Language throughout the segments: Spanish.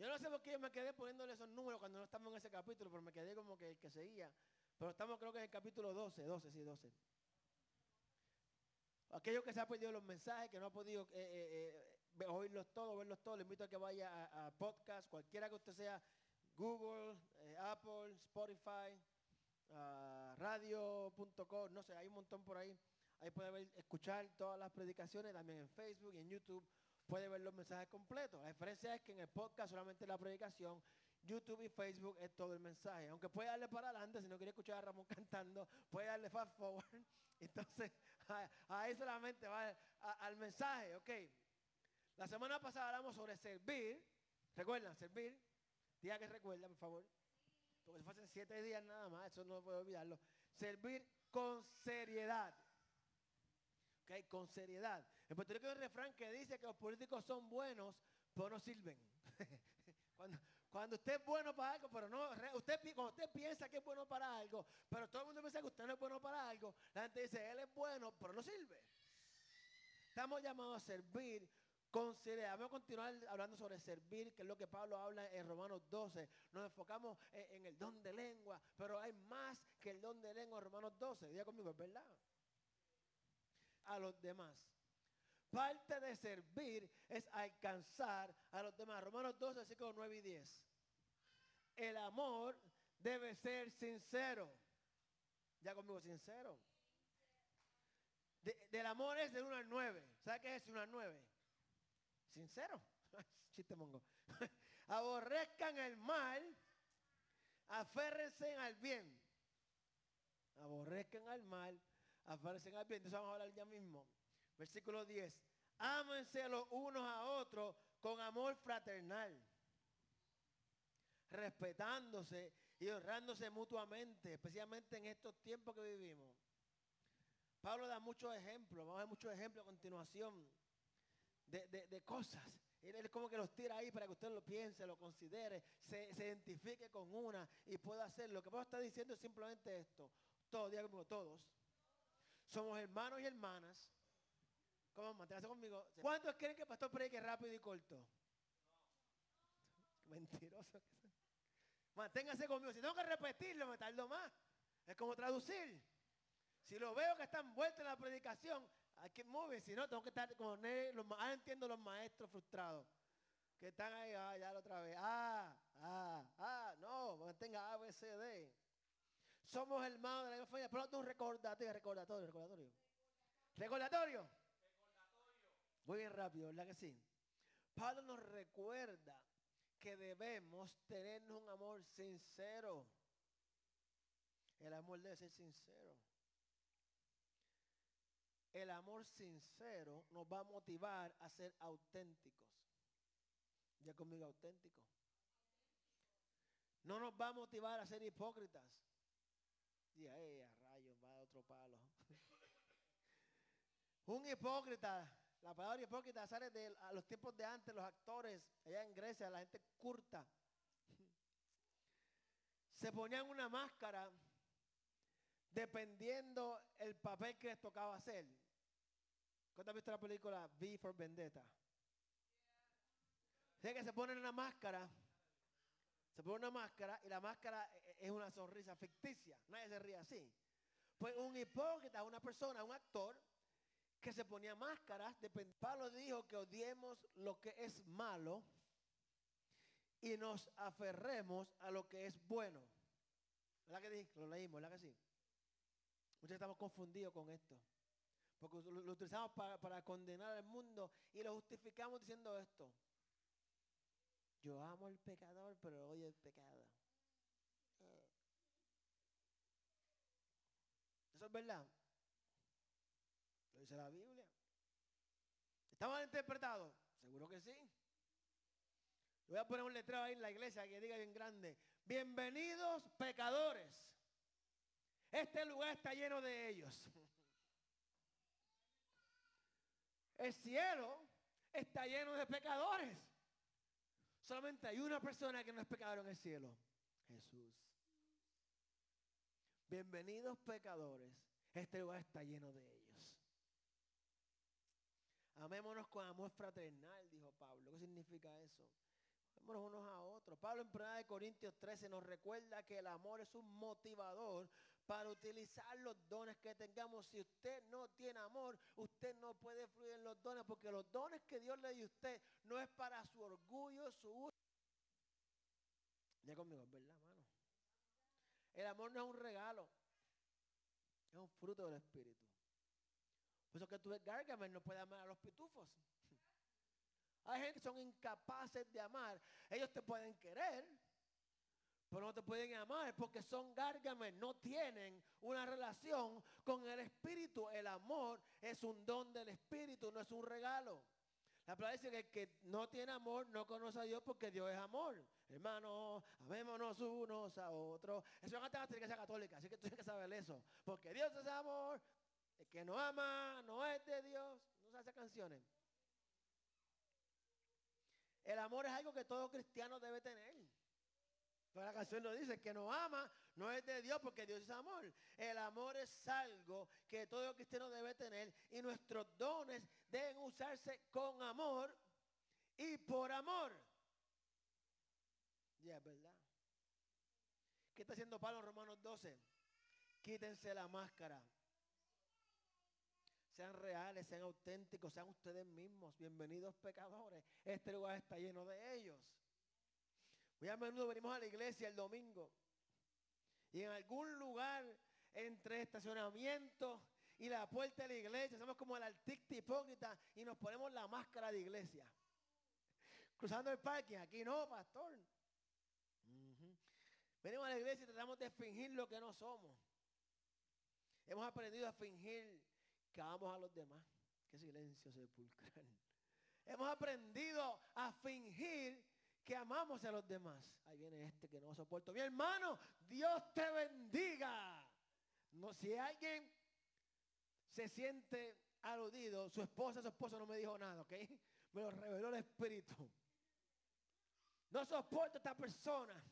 Yo no sé por qué me quedé poniéndole esos números cuando no estamos en ese capítulo, pero me quedé como que el que seguía. Pero estamos creo que en el capítulo 12, 12, sí, 12. Aquellos que se han perdido los mensajes, que no ha podido eh, eh, eh, oírlos todos, verlos todos, le invito a que vaya a, podcast, cualquiera que usted sea, Google, Apple, Spotify, ah, radio.com, no sé, hay un montón por ahí. Ahí puede ver, escuchar todas las predicaciones, también en Facebook y en YouTube puede ver los mensajes completos. La diferencia es que en el podcast solamente la predicación, YouTube y Facebook es todo el mensaje. Aunque puede darle para adelante, si no quiere escuchar a Ramón cantando, puede darle fast forward. Entonces, ahí solamente va al mensaje, ok. La semana pasada hablamos sobre servir. ¿Recuerdan? Servir. Diga que recuerda, por favor. Porque fue hace siete días nada más, eso no puedo olvidarlo. Servir con seriedad. Ok, con seriedad. En Puerto Rico hay un refrán que dice que los políticos son buenos, pero no sirven. cuando, usted es bueno para algo, pero no, usted, cuando usted piensa que es bueno para algo, pero todo el mundo piensa que usted no es bueno para algo, la gente dice, él es bueno, pero no sirve. Estamos llamados a servir con seriedad. Vamos a continuar hablando sobre servir, que es lo que Pablo habla en Romanos 12. Nos enfocamos en, en el don de lengua, pero hay más que el don de lengua en Romanos 12. Diga conmigo, es verdad. A los demás. Parte de servir es alcanzar a los demás. Romanos 12, versículos 9 y 10. El amor debe ser sincero. Ya conmigo, sincero. De- del amor es del 1 al 9. ¿Sabe qué es 1 al 9? Sincero. Chiste mongo. Aborrezcan el mal, aférrense al bien. Aborrezcan al mal, aférrense al bien. De eso vamos a hablar ya mismo. Versículo 10. Ámense los unos a otros con amor fraternal, respetándose y honrándose mutuamente, especialmente en estos tiempos que vivimos. Pablo da muchos ejemplos, vamos a ver muchos ejemplos a continuación de, de- de cosas. Él, él como que los tira ahí para que usted lo piense, lo considere, se, se identifique con una y pueda hacerlo. Lo que Pablo está diciendo es simplemente esto. Todos, diga todos. Somos hermanos y hermanas. ¿Cómo? Manténgase conmigo. ¿Cuántos creen que el pastor predique rápido y corto? Mentiroso. que son. Manténgase conmigo. Si tengo que repetirlo, me tardo más. Es como traducir. Si lo veo que está envuelto en la predicación, hay que mover. Si no, tengo que estar con él. Los, ahora entiendo los maestros frustrados. Que están ahí, ah, ya la otra vez. Ah, ah, ah, no, mantenga A, B, C, D. Somos hermanos de la misma familia. Pero no un recordatorio, recordatorio, recordatorio. Recordatorio. Muy bien rápido, ¿verdad que sí? Pablo nos recuerda que debemos tenernos un amor sincero. El amor debe ser sincero. El amor sincero nos va a motivar a ser auténticos. Ya conmigo auténtico. No nos va a motivar a ser hipócritas. Y a rayos, va a otro palo. Un hipócrita, la palabra hipócrita sale de a los tiempos de antes, los actores, allá en Grecia, la gente curta. Se ponían una máscara dependiendo el papel que les tocaba hacer. ¿Cuánto has visto la película V for Vendetta? Sé que se ponen una máscara, se pone una máscara y la máscara e- es una sonrisa ficticia. Nadie se ríe así. Pues un hipócrita, una persona, un actor que se ponía máscaras. Pablo dijo que odiemos lo que es malo y nos aferremos a lo que es bueno. ¿Verdad que sí? Lo leímos, ¿verdad que sí? Muchos estamos confundidos con esto. Porque lo, lo utilizamos para, para condenar al mundo y lo justificamos diciendo esto. Yo amo al pecador, pero odio el pecado. Eh. ¿Eso es verdad? Dice la Biblia. ¿Está mal interpretado? Seguro que sí. Voy a poner un letrero ahí en la iglesia que diga bien grande. Bienvenidos pecadores. Este lugar está lleno de ellos. El cielo está lleno de pecadores. Solamente hay una persona que no es pecador en el cielo. Jesús. Bienvenidos pecadores. Este lugar está lleno de ellos. Amémonos con amor fraternal, dijo Pablo. ¿Qué significa eso? Amémonos unos a otros. Pablo en 1 Corintios 13 nos recuerda que el amor es un motivador para utilizar los dones que tengamos. Si usted no tiene amor, usted no puede fluir en los dones, porque los dones que Dios le dio a usted no es para su orgullo, su uso. Ya conmigo, ¿verdad, hermano? El amor no es un regalo, es un fruto del Espíritu. Por eso que tú ves Gargamel no puede amar a los pitufos. Hay gente que son incapaces de amar. Ellos te pueden querer, pero no te pueden amar porque son gárgames, no tienen una relación con el Espíritu. El amor es un don del Espíritu, no es un regalo. La palabra dice que el que no tiene amor no conoce a Dios porque Dios es amor. Hermano, amémonos unos a otros. Eso es una iglesia católica, así que tú tienes que saber eso. Porque Dios es amor. El que no ama no es de Dios. No se hace canciones. El amor es algo que todo cristiano debe tener. Pero la canción lo dice, que no ama no es de Dios porque Dios es amor. El amor es algo que todo cristiano debe tener y nuestros dones deben usarse con amor y por amor. Ya es verdad. ¿Qué está haciendo Pablo en Romanos 12? Quítense la máscara. Sean reales, sean auténticos, sean ustedes mismos. Bienvenidos pecadores. Este lugar está lleno de ellos. Muy a menudo venimos a la iglesia el domingo y en algún lugar entre estacionamiento y la puerta de la iglesia, somos como el artista hipócrita y nos ponemos la máscara de iglesia. Cruzando el parking, aquí no, pastor. Venimos a la iglesia y tratamos de fingir lo que no somos. Hemos aprendido a fingir que amamos a los demás. Qué silencio sepulcral. Hemos aprendido a fingir que amamos a los demás. Ahí viene este que no soporto. Mi hermano, Dios te bendiga. No, si alguien se siente aludido, su esposa, su esposo no me dijo nada, ¿ok? Me lo reveló el Espíritu. No soporto a esta persona.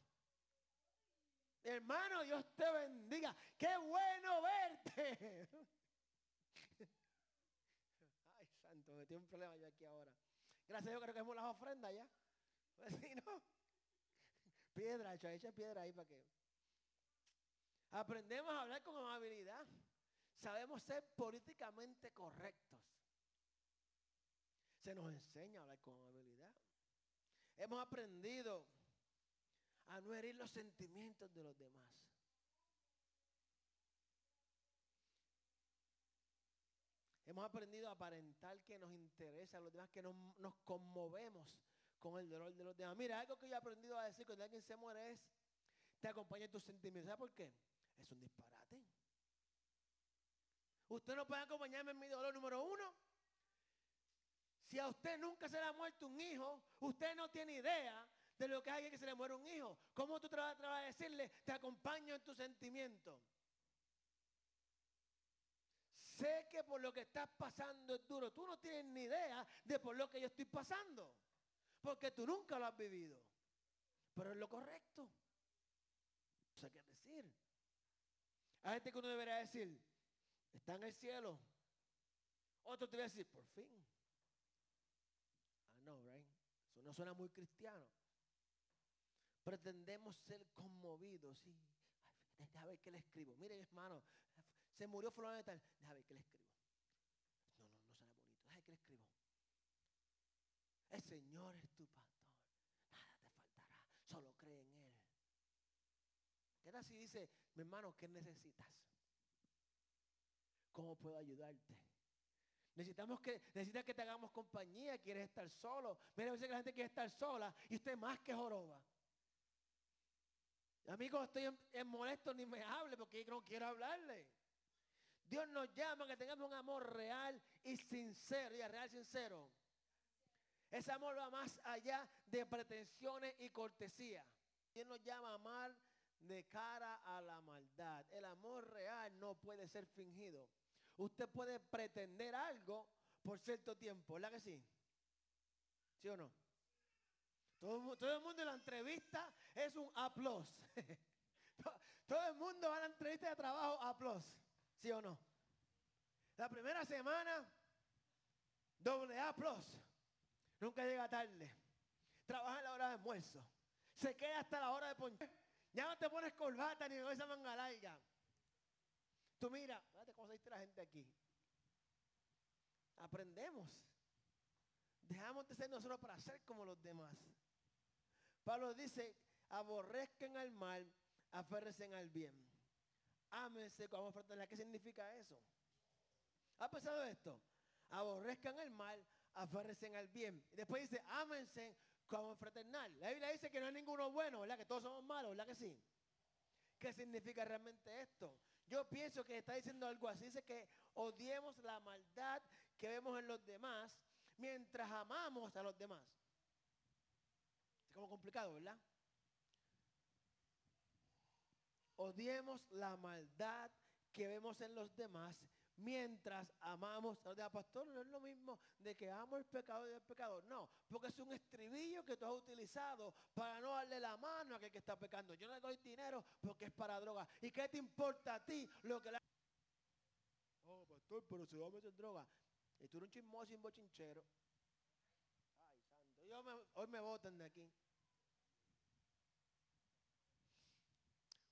Hermano, Dios te bendiga. Qué bueno verte. Ay, santo, me tiene un problema yo aquí ahora. Gracias a Dios creo que hemos las ofrendas ya. Pues sí, ¿no? Piedra, echa, echa piedra ahí para que. Aprendemos a hablar con amabilidad. Sabemos ser políticamente correctos. Se nos enseña a hablar con amabilidad. Hemos aprendido a no herir los sentimientos de los demás. Hemos aprendido a aparentar que nos interesa a los demás, que nos, nos conmovemos con el dolor de los demás. Mira, algo que yo he aprendido a decir cuando alguien se muere es, te acompaña en tus sentimientos. ¿Sabes por qué? Es un disparate. Usted no puede acompañarme en mi dolor número uno. Si a usted nunca se le ha muerto un hijo, usted no tiene idea de lo que hay alguien que se le muere un hijo. ¿Cómo tú te vas a decirle, te acompaño en tus sentimientos? Sé que por lo que estás pasando es duro. Tú no tienes ni idea de por lo que yo estoy pasando. Porque tú nunca lo has vivido. Pero es lo correcto. No sé qué decir. Hay gente que uno debería decir, está en el cielo. Otro te va a decir, por fin. Ah, no, right? Eso no suena muy cristiano. Pretendemos ser conmovidos. Sí. Deja ver qué le escribo. Miren, hermano, se murió fulano de tal. Deja ver qué le escribo. No, no, no suena bonito. Deja ver qué le escribo. El Señor es tu pastor. Nada te faltará. Solo cree en Él. ¿Qué tal si dice, mi hermano, qué necesitas? ¿Cómo puedo ayudarte? Necesitamos que, necesitas que te hagamos compañía, quieres estar solo. Mira, a veces que la gente quiere estar sola y usted más que joroba. Amigos, estoy en, molesto ni me hable porque no quiero hablarle. Dios nos llama a que tengamos un amor real y sincero, y real sincero. Ese amor va más allá de pretensiones y cortesía. Dios nos llama a amar de cara a la maldad. El amor real no puede ser fingido. Usted puede pretender algo por cierto tiempo, ¿verdad que sí? ¿Sí o no? Todo, todo el mundo en la entrevista es un aplauso. todo el mundo va a la entrevista de trabajo aplauso. ¿Sí o no? La primera semana, doble aplauso. Nunca llega tarde. Trabaja en la hora hora de almuerzo. Se queda hasta la hora de ponchar. Ya no te pones corbata ni esa manga larga. Tú mira, fíjate cómo se dice la gente aquí. Aprendemos. Dejamos de ser nosotros para ser como los demás. Pablo dice, aborrezcan al mal, aférrense al bien. Ámense como fraternidad. ¿Qué significa eso? ¿Ha pensado esto? Aborrezcan el mal, aférrense al bien. Después dice, ámense como fraternal. La Biblia dice que no hay ninguno bueno, ¿verdad? Que todos somos malos, ¿verdad que sí? ¿Qué significa realmente esto? Yo pienso que está diciendo algo así. Dice que odiemos la maldad que vemos en los demás mientras amamos a los demás. Es como complicado, ¿verdad? Odiemos la maldad que vemos en los demás mientras amamos Pastor, no es lo mismo de que amo el pecado y el pecado. No, porque es un estribillo que tú has utilizado para no darle la mano a aquel que está pecando. Yo le doy dinero porque es para droga. ¿Y qué te importa a ti lo que la... Oh, pastor, pero se va a meter droga. Y tú eres un chismoso y un bochinchero. Ay, santo. hoy me votan de aquí.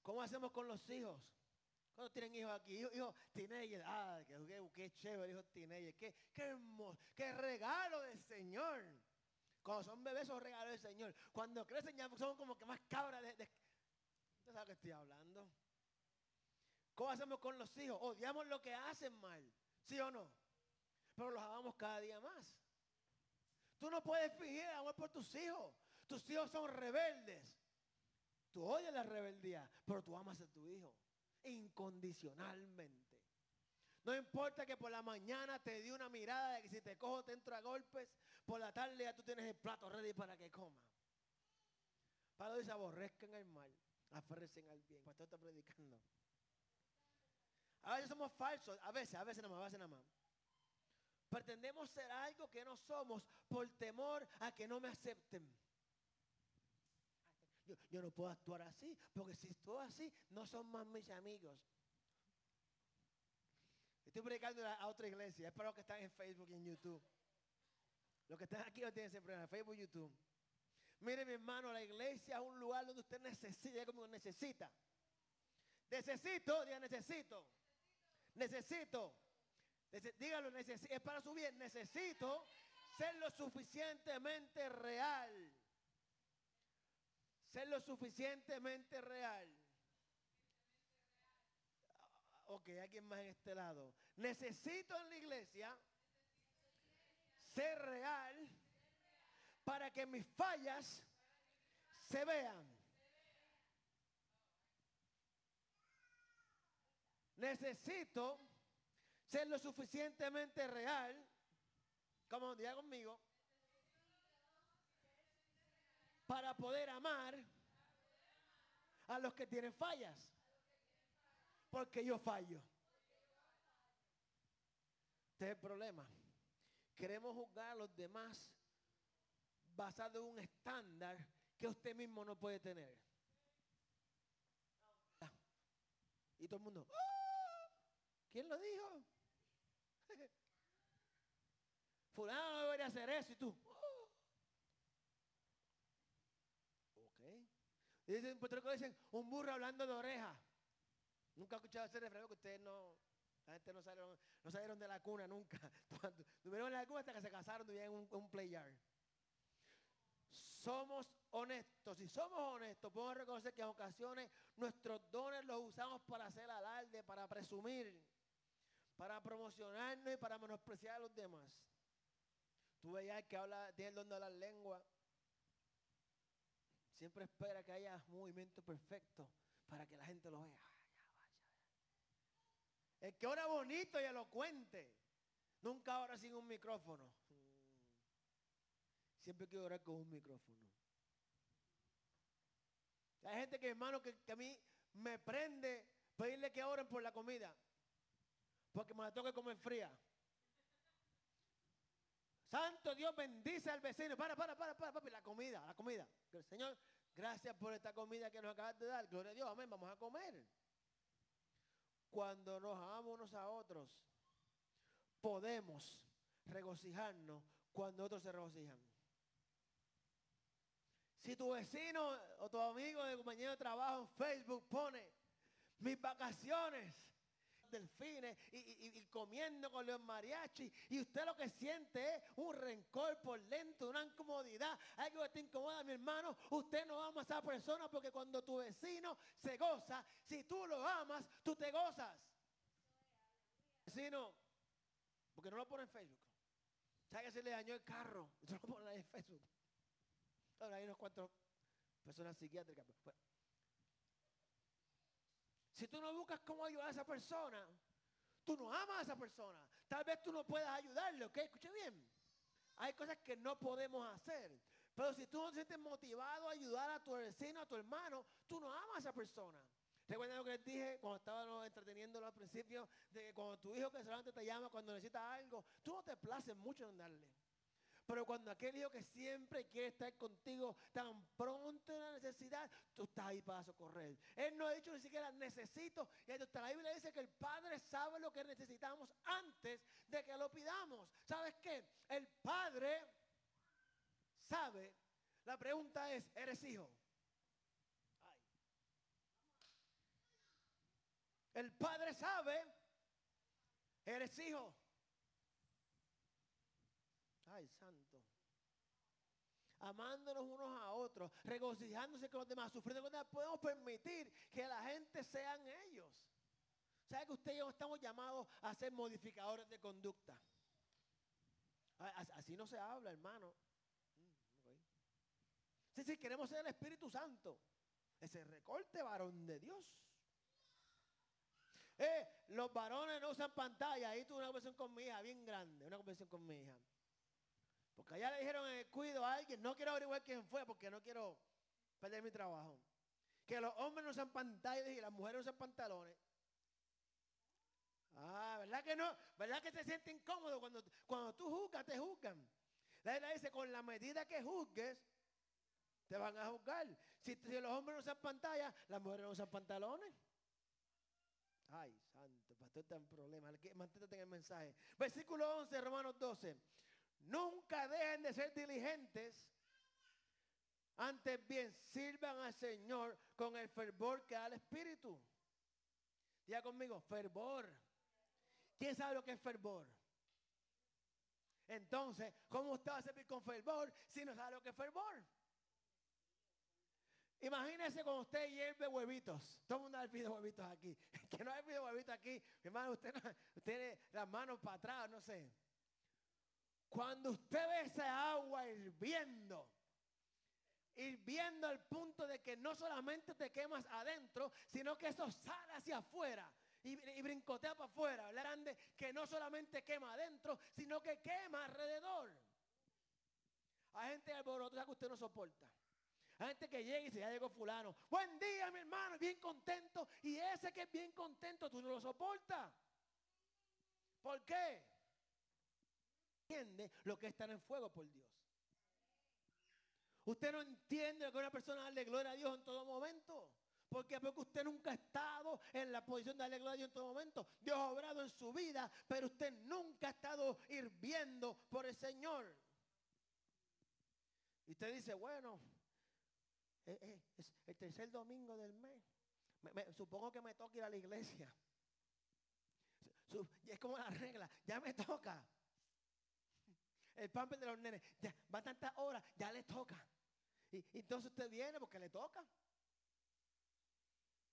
¿Cómo hacemos con los hijos? Cuando tienen hijos aquí, hijos, hijos teenagers, ah, qué, qué chévere, hijos teenagers, qué, qué hermoso, qué regalo del Señor. Cuando son bebés son regalos del Señor. Cuando crecen ya son como que más cabras de, de... ¿Usted sabe que estoy hablando? ¿Cómo hacemos con los hijos? Odiamos lo que hacen mal, ¿sí o no? Pero los amamos cada día más. Tú no puedes fingir amor por tus hijos. Tus hijos son rebeldes. Tú odias la rebeldía, pero tú amas a tu hijo incondicionalmente. No importa que por la mañana te dé una mirada de que si te cojo te entro a golpes, por la tarde ya tú tienes el plato ready para que coma. Pablo dice, aborrezcan el mal, aférrense al bien. Pastor está predicando. A veces somos falsos, a veces, a veces nada más, a veces nada más. Pretendemos ser algo que no somos por temor a que no me acepten. Yo, no puedo actuar así, porque si estoy así, no son más mis amigos. Estoy predicando a otra iglesia, es para los que están en Facebook y en YouTube. Los que están aquí no tienen siempre en Facebook y YouTube. Mire mi hermano, la iglesia es un lugar donde usted necesita, como necesita. Necesito, diga necesito. Necesito. dígalo, es para su bien. Necesito ser lo suficientemente real ser lo suficientemente real. Ok, alguien más en este lado. Necesito en la iglesia ser real para que mis fallas se vean. Necesito ser lo suficientemente real, como diga conmigo, para poder amar a los que tienen fallas. Porque yo fallo. Este es el problema. Queremos juzgar a los demás basado en un estándar que usted mismo no puede tener. Y todo el mundo, ¡Ah! ¿quién lo dijo? Fulano no debería hacer eso y tú, Dicen, Puerto Rico dicen, un burro hablando de oreja. Nunca he escuchado ese refrán que ustedes no, la gente no salieron, no salieron de la cuna nunca. Tuvieron la cuna hasta que se casaron, tuvieron un, un playar. Somos honestos. Si somos honestos, podemos reconocer que en ocasiones nuestros dones los usamos para hacer alarde, para presumir, para promocionarnos y para menospreciar a los demás. Tú veías que habla, tiene el don de la lengua Siempre espera que haya movimiento perfecto para que la gente lo vea. El que ora bonito y elocuente, nunca ora sin un micrófono. Siempre quiero orar con un micrófono. Hay gente que, hermano, que, a mí me prende pedirle que oren por la comida. Porque me la tengo que comer fría. Santo Dios bendice al vecino. Para, para, para, para, papi, la comida, la comida. Señor, gracias por esta comida que nos acabas de dar. Gloria a Dios, amén, vamos a comer. Cuando nos amamos unos a otros, podemos regocijarnos cuando otros se regocijan. Si tu vecino o tu amigo de compañero de trabajo en Facebook pone mis vacaciones, delfines y, comiendo con los mariachi y usted lo que siente es un rencor por lento, una incomodidad, algo que te incomoda, mi hermano, usted no ama a esa persona porque cuando tu vecino se goza, si tú lo amas, tú te gozas. Vecino, porque no lo pone en Facebook. ¿Sabe que se le dañó el carro? Eso lo pone en Facebook. Ahora hay unos cuantos personas psiquiátricas. Pues, si tú no buscas cómo ayudar a esa persona, tú no amas a esa persona. Tal vez tú no puedas ayudarle, ¿ok? Escuche bien. Hay cosas que no podemos hacer. Pero si tú no te sientes motivado a ayudar a tu vecino, a tu hermano, tú no amas a esa persona. Recuerden lo que les dije cuando estábamos entreteniéndolo al principio, de que cuando tu hijo que solamente te llama cuando necesita algo, tú no te places mucho en darle. Pero cuando aquel hijo que siempre quiere estar contigo, tan pronto en la necesidad, tú estás ahí para socorrer. Él no ha dicho ni siquiera necesito. Y hasta la Biblia dice que el Padre sabe lo que necesitamos antes de que lo pidamos. ¿Sabes qué? El Padre sabe. La pregunta es, ¿eres hijo? El Padre sabe, eres hijo. Ay, santo. Amándonos unos a otros, regocijándose con los demás, sufriendo con los demás, podemos permitir que la gente sean ellos. ¿Sabe que usted y yo estamos llamados a ser modificadores de conducta? Así no se habla, hermano. Mm, sí, sí, queremos ser el Espíritu Santo. Ese recorte varón de Dios. Eh, los varones no usan pantalla. Ahí tuve una conversación con mi hija, bien grande, una conversación con mi hija. Porque allá le dijeron en el cuido a alguien, no quiero averiguar quién fue porque no quiero perder mi trabajo. Que los hombres no usan pantallas y las mujeres usan pantalones. Ah, ¿verdad que no? ¿Verdad que se siente incómodo cuando, cuando tú juzgas, te juzgan? La Biblia dice, con la medida que juzgues, te van a juzgar. Si, los hombres no usan pantalla, las mujeres no usan pantalones. Ay, santo, pastor en problema. Mantente en el mensaje. Versículo 11, Romanos 12. Nunca dejen de ser diligentes. Antes bien, sirvan al Señor con el fervor que da el Espíritu. Diga conmigo, fervor. ¿Quién sabe lo que es fervor? Entonces, ¿cómo usted va a servir con fervor si no sabe lo que es fervor? Imagínese cuando usted hierve huevitos. Todo el mundo ha hervido huevitos aquí. que no ha hervido huevitos aquí, hermano, usted, usted tiene las manos para atrás, no sé. Cuando usted ve esa agua hirviendo, hirviendo al punto de que no solamente te quemas adentro, sino que eso sale hacia afuera y, brincotea para afuera, grande, que no solamente quema adentro, sino que quema alrededor. Hay gente alborotada que usted no soporta. Hay gente que llega y dice, ya llegó fulano. Buen día, mi hermano, bien contento. Y ese que es bien contento, tú no lo soportas. ¿Por qué? Entiende lo que es estar en fuego por Dios. Usted no entiende que una persona darle gloria a Dios en todo momento. ¿Por qué? Porque usted nunca ha estado en la posición de darle gloria a Dios en todo momento. Dios ha obrado en su vida, pero usted nunca ha estado hirviendo por el Señor. Y usted dice, bueno, eh, eh, es el tercer domingo del mes. supongo que me toca ir a la iglesia. es como la regla, ya me toca. El pamper de los nenes, ya va tantas horas, ya le toca. Y, entonces usted viene porque le toca.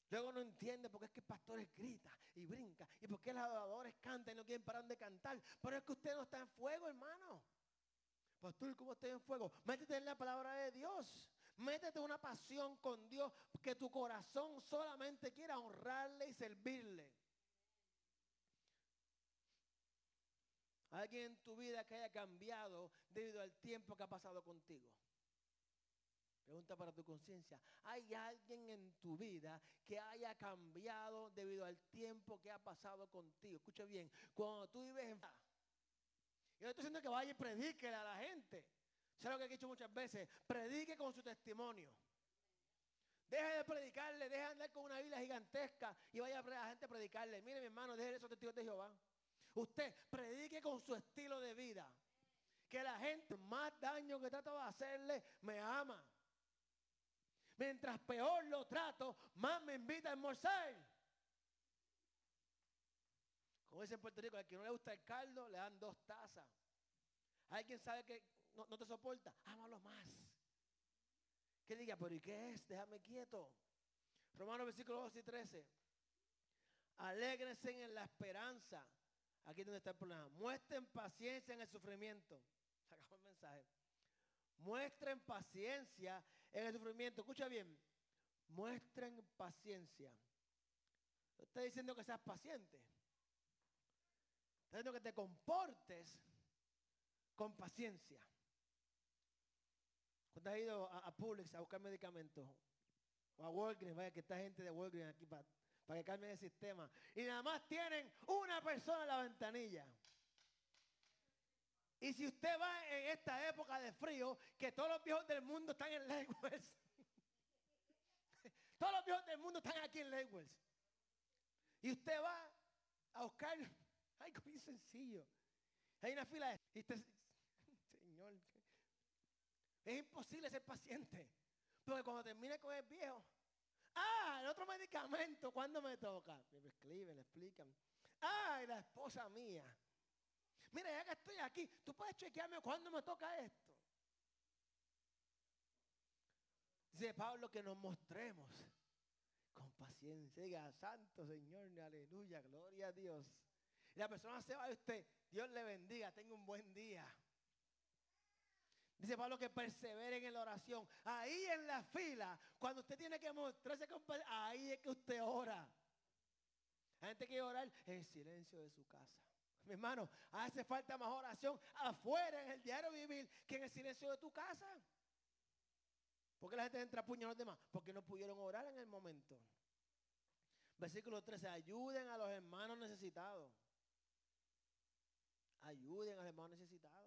Luego no entiende por qué es que pastores grita y brinca y por qué los adoradores cantan y no quieren parar de cantar. Pero es que usted no está en fuego, hermano. Pastor, ¿cómo está en fuego? Métete en la palabra de Dios. Métete una pasión con Dios que tu corazón solamente quiera honrarle y servirle. Alguien en tu vida que haya cambiado debido al tiempo que ha pasado contigo. Pregunta para tu conciencia. ¿Hay alguien en tu vida que haya cambiado debido al tiempo que ha pasado contigo? Escucha bien. Cuando tú vives en... Yo estoy diciendo que vaya y predique a la gente. ¿Sabes lo que he dicho muchas veces? Predique con su testimonio. Deje de predicarle, deje de andar con una Biblia gigantesca y vaya a la gente a predicarle. Mire, mi hermano, deje esos testigos de Jehová. Usted predique con su estilo de vida. Que la gente, más daño que trata de hacerle, me ama. Mientras peor lo trato, más me invita a almorzar. Como dice en Puerto Rico, al que no le gusta el caldo, le dan dos tazas. Hay quien sabe que no, no te soporta, ámalo más. Que diga, pero ¿y qué es? Déjame quieto. Romanos versículo 12 y 13. Alégrense en la esperanza. Aquí es donde está el problema. Muestren paciencia en el sufrimiento. Se acabó el mensaje. Muestren paciencia en el sufrimiento. Escucha bien. Muestren paciencia. No está diciendo que seas paciente. Está diciendo que te comportes con paciencia. Cuando has ido a, a Publix a buscar medicamentos, o a Walgreens, vaya que está gente de Walgreens aquí para, para que cambien el sistema. Y nada más tienen una persona en la ventanilla. Y si usted va en esta época de frío, que todos los viejos del mundo están en Lakewells. todos los viejos del mundo están aquí en Lakewells. Y usted va a buscar algo bien sencillo. Hay una fila de... y usted- señor, es imposible ser paciente. Porque cuando termine con el viejo, ah, el otro medicamento, ¿cuándo me toca? Me escriben, le explican. Ay, la esposa mía. Mira, ya que estoy aquí, tú puedes chequearme cuándo me toca esto. Dice Pablo que nos mostremos con paciencia. Diga, santo Señor, aleluya, gloria a Dios. La persona se va de usted, Dios le bendiga, tenga un buen día. Dice Pablo que perseveren en la oración. Ahí en la fila, cuando usted tiene que mostrarse con ahí es que usted ora. Hay gente que orar en el silencio de su casa. Mi hermano, hace falta más oración afuera en el diario vivir que en el silencio de tu casa. ¿Por qué la gente entra a puño a los demás? Porque no pudieron orar en el momento. Versículo 13, ayuden a los hermanos necesitados. Ayuden a los hermanos necesitados.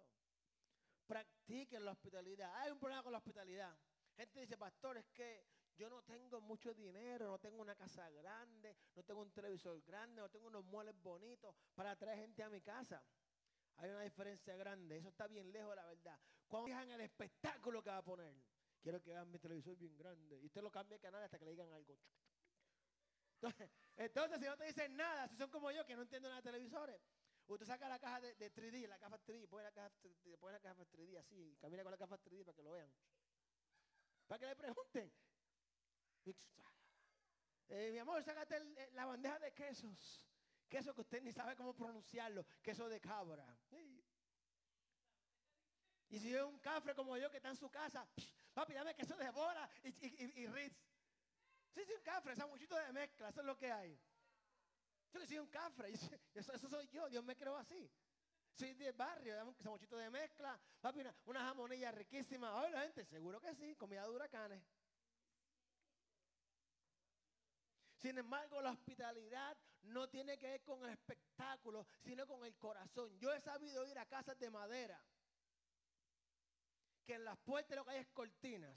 Practiquen la hospitalidad. Hay un problema con la hospitalidad. Gente dice, pastor, es que yo no tengo mucho dinero, no tengo una casa grande, no tengo un televisor grande, no tengo unos muebles bonitos para traer gente a mi casa. Hay una diferencia grande, eso está bien lejos de la verdad. Cuando fijan el espectáculo que va a poner, quiero que vean mi televisor bien grande. Y usted lo cambia de canal hasta que le digan algo. Entonces, entonces, si no te dicen nada, si son como yo que no entienden nada de televisores, usted saca la caja de, de 3D, la caja 3D, pone la caja, 3D, pone la caja 3D así, y camina con la caja 3D para que lo vean. Para que le pregunten. Eh, mi amor, sácate eh, la bandeja de quesos. Queso que usted ni sabe cómo pronunciarlo. Queso de cabra. Y si es un cafre como yo que está en su casa, psh, papi, dame queso de bora y, y, y- y Ritz. Sí, sí, un cafre, sanguchito de mezcla, eso es lo que hay. Yo soy un cafre, eso, soy yo, Dios me creó así. Soy del barrio, un sanguchito de mezcla, una jamonilla riquísima. Ay, la gente, seguro que sí, comida de huracanes. Sin embargo, la hospitalidad no tiene que ver con el espectáculo, sino con el corazón. Yo he sabido ir a casas de madera, que en las puertas lo que hay es cortinas.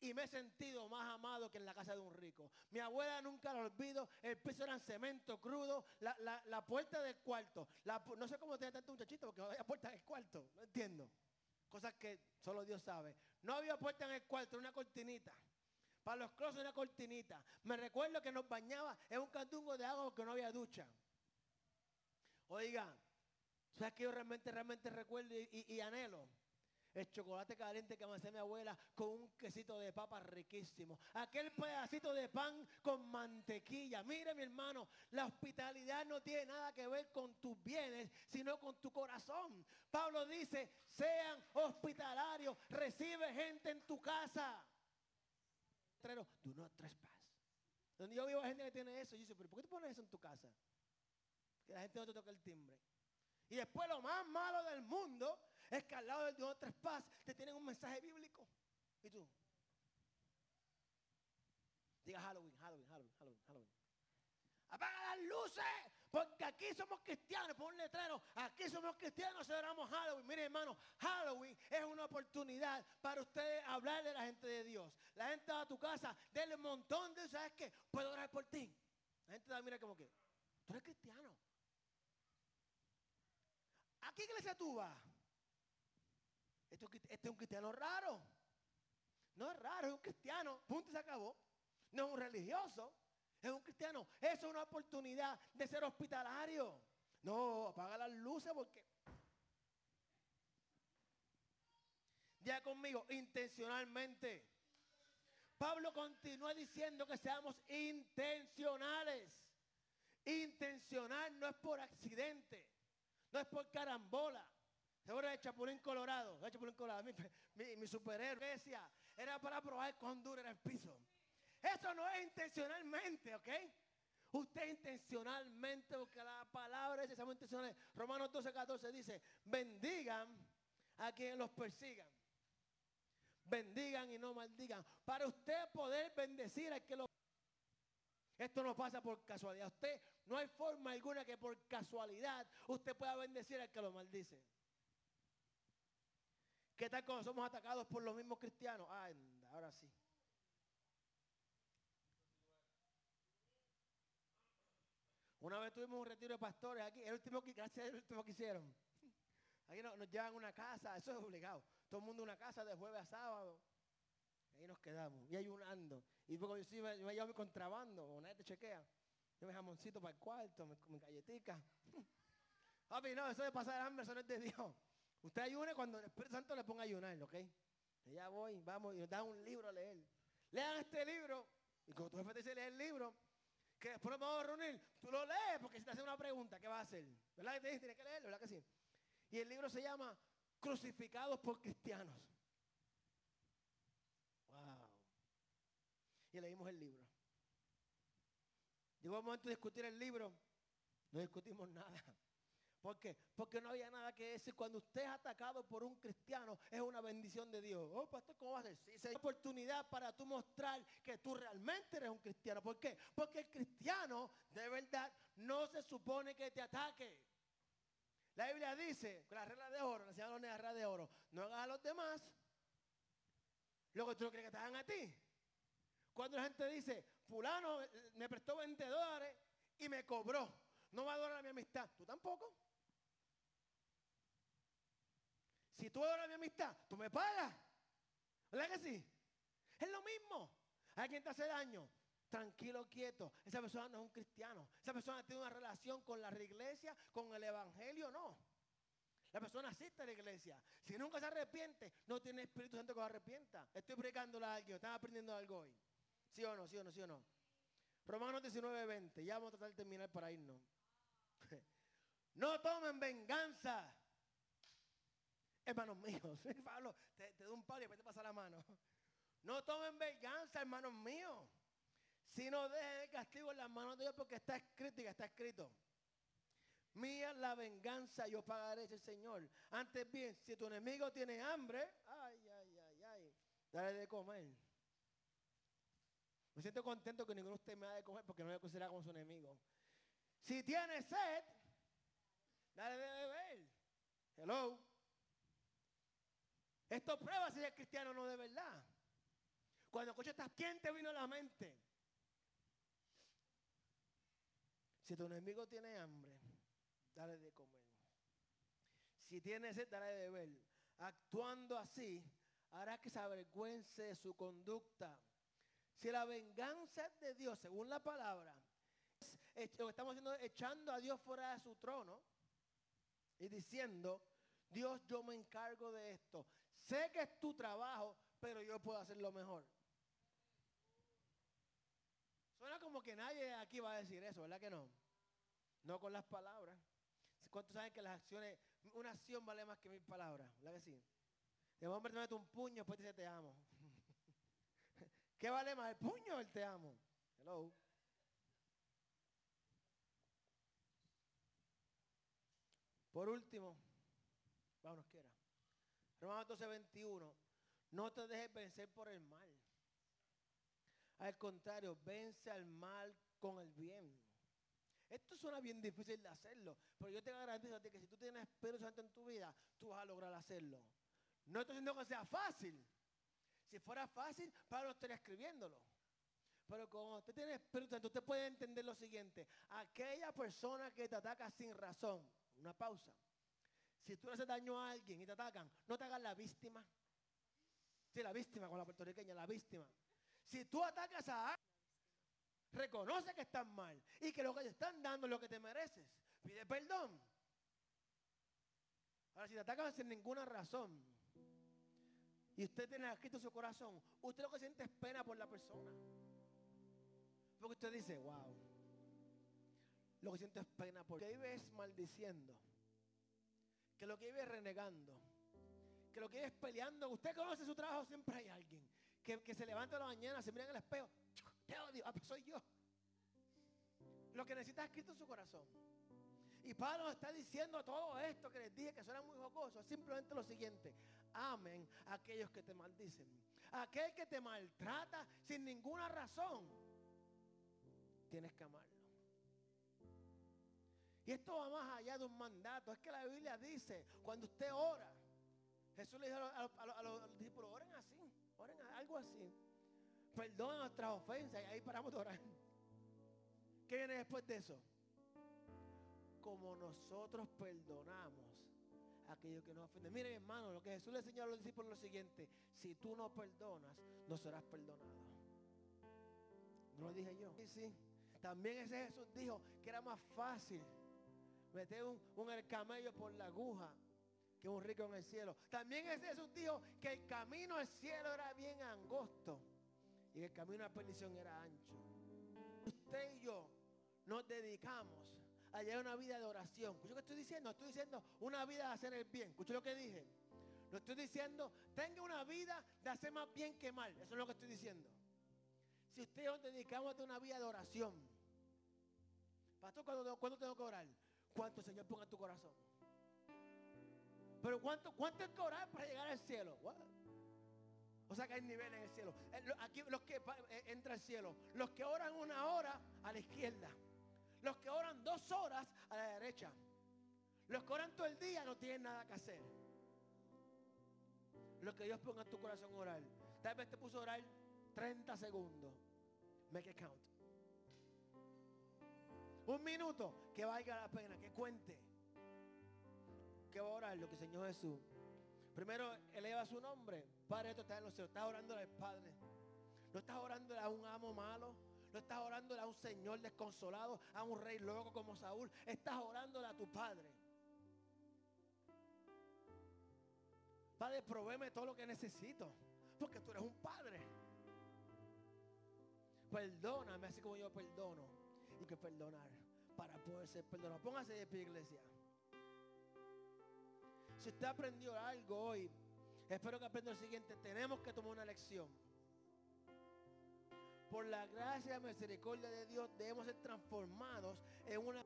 Y me he sentido más amado que en la casa de un rico. Mi abuela nunca lo olvido. El piso era en cemento crudo. La, la- la puerta del cuarto. no sé cómo tiene tanto muchachito porque no había puerta en el cuarto. No entiendo. Cosas que solo Dios sabe. No había puerta en el cuarto, una cortinita. Para los closets una cortinita. Me recuerdo que nos bañaba en un cantungo de agua porque no había ducha. Oiga, ¿sabes que yo realmente, realmente recuerdo y anhelo? El chocolate caliente que me hacía mi abuela con un quesito de papa riquísimo. Aquel pedacito de pan con mantequilla. Mire mi hermano, la hospitalidad no tiene nada que ver con tus bienes, sino con tu corazón. Pablo dice, sean hospitalarios, recibe gente en tu casa. Letrero, do not trespass. Donde yo vivo hay gente que tiene eso. Yo dice, pero ¿por qué tú pones eso en tu casa? Que la gente no te toque el timbre. Y después lo más malo del mundo es que al lado del do not trespass te tienen un mensaje bíblico. Y tú. Diga Halloween, Halloween, Halloween, Halloween, Halloween. Apaga las luces, porque aquí somos cristianos, pon un letrero, aquí somos cristianos, celebramos Halloween. Mire hermano, Halloween es una oportunidad para ustedes hablarle a la gente de Dios. La gente va a tu casa, denle un montón de, ¿sabes qué? Puedo orar por ti. La gente da, mira como que, tú eres cristiano. ¿A qué iglesia tú vas? Este es un cristiano raro. No es raro, es un cristiano. Punto y se acabó. No es un religioso, es un cristiano. Eso es una oportunidad de ser hospitalario. No, apaga las luces porque... Ya conmigo, intencionalmente. Pablo continúa diciendo que seamos intencionales. Intencional no es por accidente, no es por carambola. Seguro de Chapulín Colorado, de Chapulín Colorado, mi, mi, mi superhéroe decía, era para probar cuán duro era el piso. Eso no es intencionalmente, ¿ok? Usted intencionalmente, porque la palabra es seamos intencionales. Romanos 12, 14 dice, bendigan a quienes los persigan. Bendigan y no maldigan. Para usted poder bendecir a que lo... Esto no pasa por casualidad. Usted no hay forma alguna que por casualidad usted pueda bendecir al que lo maldice. ¿Qué tal cuando somos atacados por los mismos cristianos? Ah, ahora sí. Una vez tuvimos un retiro de pastores aquí, el último que, gracias el último que hicieron. Aquí nos, llevan una casa, eso es obligado. Todo el mundo una casa de jueves a sábado. Ahí nos quedamos. Y ayunando. Y luego yo, me, yo me llevo mi contrabando, nadie te chequea. Yo me jamoncito para el cuarto, mi, mi galletica. Papi, no, eso de pasar hambre, eso no es de Dios. Usted ayune cuando el Espíritu Santo le ponga a ayunar, ¿ok? Ya voy, vamos, y nos dan un libro a leer. Lean este libro. Y cuando tu jefe te dice leer el libro, que después nos vamos a reunir, tú lo lees, porque si te hace una pregunta, ¿qué va a hacer? ¿Verdad que te dice, tienes que leerlo, verdad que sí? Y el libro se llama Crucificados por Cristianos. Wow. Y leímos el libro. Llegó el momento de discutir el libro. No discutimos nada. ¿Por qué? Porque no había nada que decir. Cuando usted es atacado por un cristiano, es una bendición de Dios. Oh, pastor, ¿cómo va a ser? Sí, es oportunidad para tú mostrar que tú realmente eres un cristiano. ¿Por qué? Porque el cristiano, de verdad, no se supone que te ataque. La Biblia dice, con la regla de oro, la enseñaron la regla de oro, no hagas a los demás lo que tú no quieres que te hagan a ti. Cuando la gente dice, fulano me prestó 20 dólares y me cobró, no va a adorar mi amistad, tú tampoco. Si tú adoras mi amistad, tú me pagas. ¿Verdad que sí? Es lo mismo. Hay quien te hace daño. Tranquilo, quieto. Esa persona no es un cristiano. Esa persona tiene una relación con la iglesia, con el evangelio, no. La persona asiste a la iglesia. Si nunca se arrepiente, no tiene Espíritu Santo que lo arrepienta. Estoy predicándole a alguien, están aprendiendo algo hoy. ¿Sí o no? ¿Sí o no? ¿Sí o no? Romanos 19, 20. Ya vamos a tratar de terminar para irnos. no tomen venganza. Hermanos míos, Pablo, te, doy un palo y después te pasa la mano. No tomen venganza, hermanos míos. Si no dejen el castigo en las manos de Dios porque está escrito y está escrito. Mía la venganza, yo pagaré ese Señor. Antes bien, si tu enemigo tiene hambre, ay, ay, ay, ay, dale de comer. Me siento contento que ninguno de ustedes me da de comer porque no me considera como su enemigo. Si tiene sed, dale de beber. Hello. Esto prueba si es cristiano o no de verdad. Cuando escuchas estas, ¿quién te vino a la mente? Si tu enemigo tiene hambre, dale de comer. Si tiene sed, dale de beber. Actuando así, hará que se avergüence de su conducta. Si la venganza de Dios, según la palabra, lo que estamos haciendo es echando a Dios fuera de su trono y diciendo, Dios, yo me encargo de esto. Sé que es tu trabajo, pero yo puedo hacerlo mejor. Suena como que nadie aquí va a decir eso, ¿verdad que no? No con las palabras. ¿Cuántos saben que las acciones, una acción vale más que mil palabras? ¿Verdad que sí? De hombre te mete un puño, después dice te amo. ¿Qué vale más, el puño o el te amo? Hello. Por último, vámonos quiera. Romanos 12, 21. No te dejes vencer por el mal. Al contrario, vence al mal con el bien. Esto suena bien difícil de hacerlo, pero yo te garantizo a ti que si tú tienes Espíritu Santo en tu vida, tú vas a lograr hacerlo. No estoy diciendo que sea fácil. Si fuera fácil, Pablo estaría escribiéndolo. Pero como usted tiene Espíritu Santo, usted puede entender lo siguiente. Aquella persona que te ataca sin razón, una pausa. Si tú le haces daño a alguien y te atacan, no te hagas la víctima. Sí, la víctima con la puertorriqueña, la víctima. Si tú atacas a alguien, reconoce que estás mal y que lo que te están dando es lo que te mereces. Pide perdón. Ahora, si te atacan sin ninguna razón y usted tiene escrito su corazón, usted lo que siente es pena por la persona. Porque usted dice, wow, lo que siente es pena porque vive es maldiciendo, que lo que vive renegando, que lo que vive peleando. Usted conoce su trabajo, siempre hay alguien que, que se levanta a la mañana, se mira en el espejo, te odio, ah, pues soy yo. Lo que necesita es escrito en su corazón. Y Pablo está diciendo todo esto que les dije que suena muy jocoso. Simplemente lo siguiente. Amen a aquellos que te maldicen. Aquel que te maltrata sin ninguna razón. Tienes que amarlo. Y esto va más allá de un mandato. Es que la Biblia dice, cuando usted ora, Jesús le dijo a los, discípulos, oren así, oren algo así. Perdonen nuestras ofensas y ahí paramos de orar. ¿Qué viene después de eso? Como nosotros perdonamos a aquellos que nos ofenden. Miren hermano, lo que Jesús le enseñó a los discípulos es lo siguiente. Si tú no perdonas, no serás perdonado. ¿No lo dije yo? Sí, sí. También ese Jesús dijo que era más fácil meter un, un el camello por la aguja que un rico en el cielo. También ese Jesús dijo que el camino al cielo era bien angosto y el camino a la perdición era ancho. Usted y yo nos dedicamos a llevar una vida de oración. ¿Escucho lo estoy diciendo? Estoy diciendo una vida de hacer el bien. ¿Escucho lo que dije? No estoy diciendo, tenga una vida de hacer más bien que mal. Eso es lo que estoy diciendo. Si usted y yo nos dedicamos a una vida de oración. Pastor, ¿cuándo, tengo que orar? ¿Cuánto Señor ponga en tu corazón? Pero ¿cuánto, cuánto hay que orar para llegar al cielo? O sea que hay niveles en el cielo. Eh, aquí los que eh, entra al cielo. Los que oran una hora a la izquierda. Los que oran dos horas a la derecha. Los que oran todo el día no tienen nada que hacer. Lo que Dios ponga en tu corazón orar. Tal vez te puso a orar 30 segundos. Make it count. Un minuto que valga la pena, que cuente. Que va a orar lo que Señor Jesús. Primero eleva su nombre. Padre, esto está en los cielos. Estás orando al Padre. No estás orando a un amo malo. No estás orando a un señor desconsolado, a un rey loco como Saúl. Estás orándole a tu Padre. Padre, provéeme todo lo que necesito. Porque tú eres un Padre. Perdóname así como yo perdono. Y que perdonar para poder ser perdonado. Póngase de pie, iglesia. Si usted aprendió algo hoy, espero que aprenda lo siguiente. Tenemos que tomar una lección. Por la gracia y misericordia de Dios debemos ser transformados en una...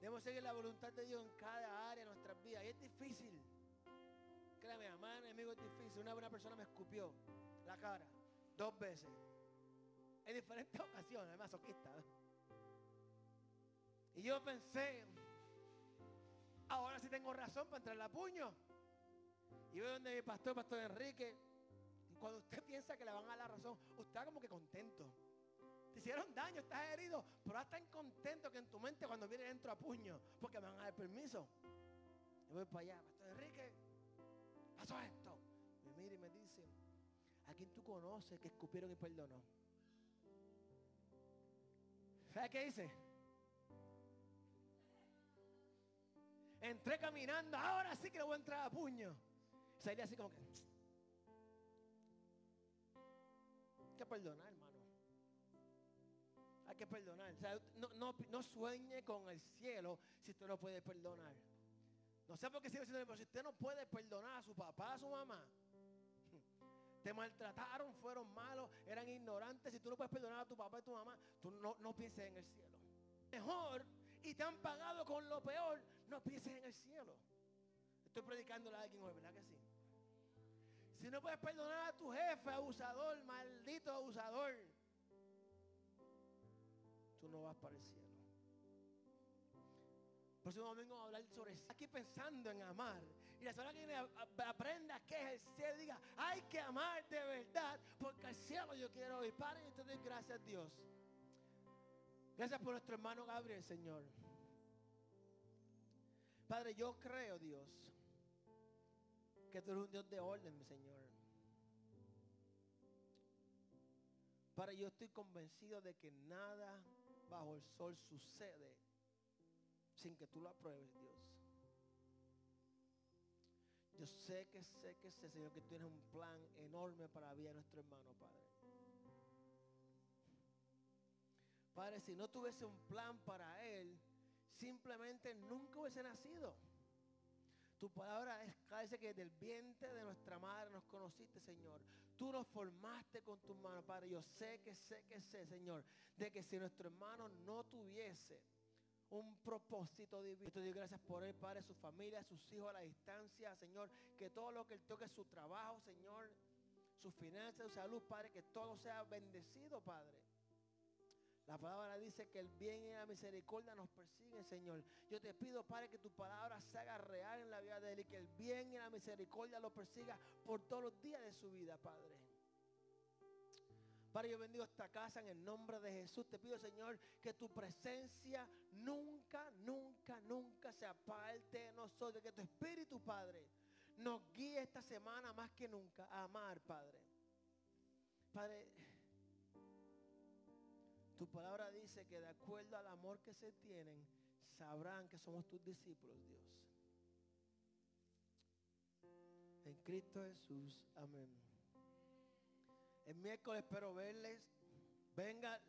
Debemos seguir la voluntad de Dios en cada área de nuestras vidas. Y es difícil. Créame, amar enemigo es difícil. Una buena persona me escupió la cara dos veces. En diferentes ocasiones, masoquista. Y yo pensé, ahora sí tengo razón para entrar a puño. Y voy donde mi pastor, pastor Enrique. Cuando usted piensa que le van a dar razón, usted está como que contento. Te hicieron daño, estás herido, pero estás tan contento que en tu mente cuando viene dentro a puño, porque me van a dar permiso. Y voy para allá, pastor Enrique, pasó esto. Me mira y me dice, ¿a quién tú conoces que escupieron y perdonó? ¿Sabes qué dice? Entré caminando, ahora sí que le voy a entrar a puño. Salí así como que. Hay que perdonar, hermano. Hay que perdonar. no, sueñe con el cielo si usted no puede perdonar. No sé por qué sigue diciendo, pero si usted no puede perdonar a su papá, a su mamá, te maltrataron, fueron malos, eran ignorantes. Si tú no puedes perdonar a tu papá y tu mamá, tú no, no pienses en el cielo. Mejor y te han pagado con lo peor, no pienses en el cielo. Estoy predicándole a alguien hoy, ¿verdad que sí? Si no puedes perdonar a tu jefe, abusador, maldito abusador, tú no vas para el cielo. Próximo domingo vamos a hablar sobre aquí pensando en amar. Y la semana que viene aprenda que ejercer, diga, hay que amar de verdad, porque al cielo yo quiero ir. Padre, ustedes, gracias a Dios. Gracias por nuestro hermano Gabriel, Señor. Padre, yo creo, Dios, que tú eres un Dios de orden, Señor. Padre, yo estoy convencido de que nada bajo el sol sucede sin que tú lo apruebes, Dios. Yo sé que sé que sé, Señor, que tienes un plan enorme para la vida de nuestro hermano, Padre. Padre, si no tuviese un plan para él, simplemente nunca hubiese nacido. Tu palabra es que del vientre de nuestra madre nos conociste, Señor. Tú nos formaste con tu mano, Padre. Yo sé que sé que sé, Señor, de que si nuestro hermano no tuviese un propósito divino. Te doy gracias por él, Padre, su familia, sus hijos a la distancia, Señor. Que todo lo que él toque, su trabajo, Señor, sus finanzas, su salud, Padre, que todo sea bendecido, Padre. La palabra dice que el bien y la misericordia nos persiguen, Señor. Yo te pido, Padre, que tu palabra se haga real en la vida de él y que el bien y la misericordia lo persiga por todos los días de su vida, Padre. Padre, yo bendigo esta casa en el nombre de Jesús. Te pido, Señor, que tu presencia nunca, nunca, nunca se aparte de nosotros. Que tu Espíritu, Padre, nos guíe esta semana más que nunca a amar, Padre. Padre, tu palabra dice que de acuerdo al amor que se tienen, sabrán que somos tus discípulos, Dios. En Cristo Jesús. Amén. El miércoles espero verles. Venga